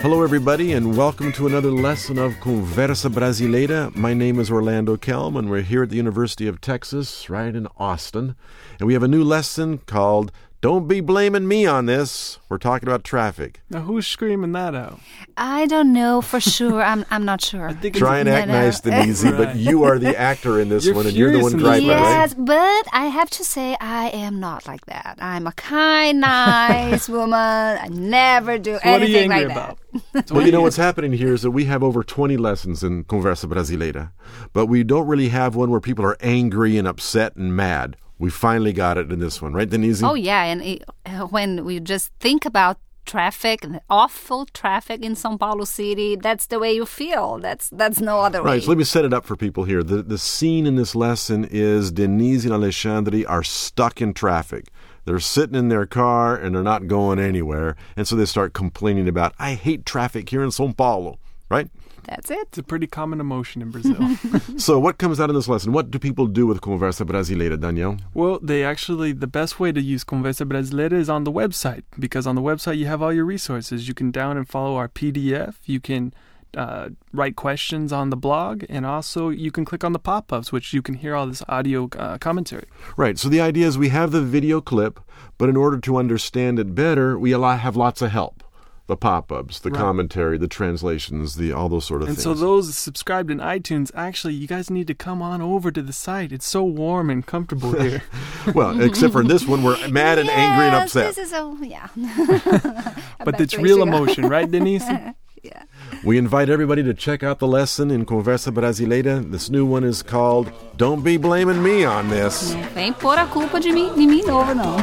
Hello, everybody, and welcome to another lesson of Conversa Brasileira. My name is Orlando Kelm, and we're here at the University of Texas, right in Austin. And we have a new lesson called Don't Be Blaming Me on This. We're talking about traffic. Now, who's screaming that out? I don't know for sure. I'm I'm not sure. I think Try and act no. nice, Denise, but Right. you are the actor in this You're one, and you're the one in this driving, one. right? Yes, but I have to say I am not like that. I'm a kind, nice woman. I never do So what are you anything angry like about? that. So Well, you know what's happening here is that we have over 20 lessons in Conversa Brasileira, but we don't really have one where people are angry and upset and mad. We finally got it in this one, right, Denise? Oh yeah, and it, when we just think about traffic, the awful traffic in São Paulo city, that's the way you feel. That's that's no other way. Right, so let me set it up for people here. The the scene in this lesson is Denise and Alexandre are stuck in traffic. They're sitting in their car and they're not going anywhere, and so they start complaining about I hate traffic here in São Paulo, right? That's it. It's a pretty common emotion in Brazil. So what comes out of this lesson? What do people do with Conversa Brasileira, Daniel? well, they actually, the best way to use Conversa Brasileira is on the website because on the website you have all your resources. You can down and follow our PDF. You can uh, write questions on the blog, and also you can click on the pop ups, which you can hear all this audio uh, commentary. Right. So the idea is we have the video clip, but in order to understand it better, we have lots of help. The pop-ups, the Right. commentary, the translations, the all those sort of And things. And so, those subscribed in iTunes, actually, you guys need to come on over to the site. It's so warm and comfortable here. well, except for this one, we're mad and angry and Yes, upset. This is a yeah. but it's real emotion, right, Denise? We invite everybody to check out the lesson in Conversa Brasileira. This new one is called Don't Be Blaming Me on This. Vem pôr a culpa de mim, de mim novo não.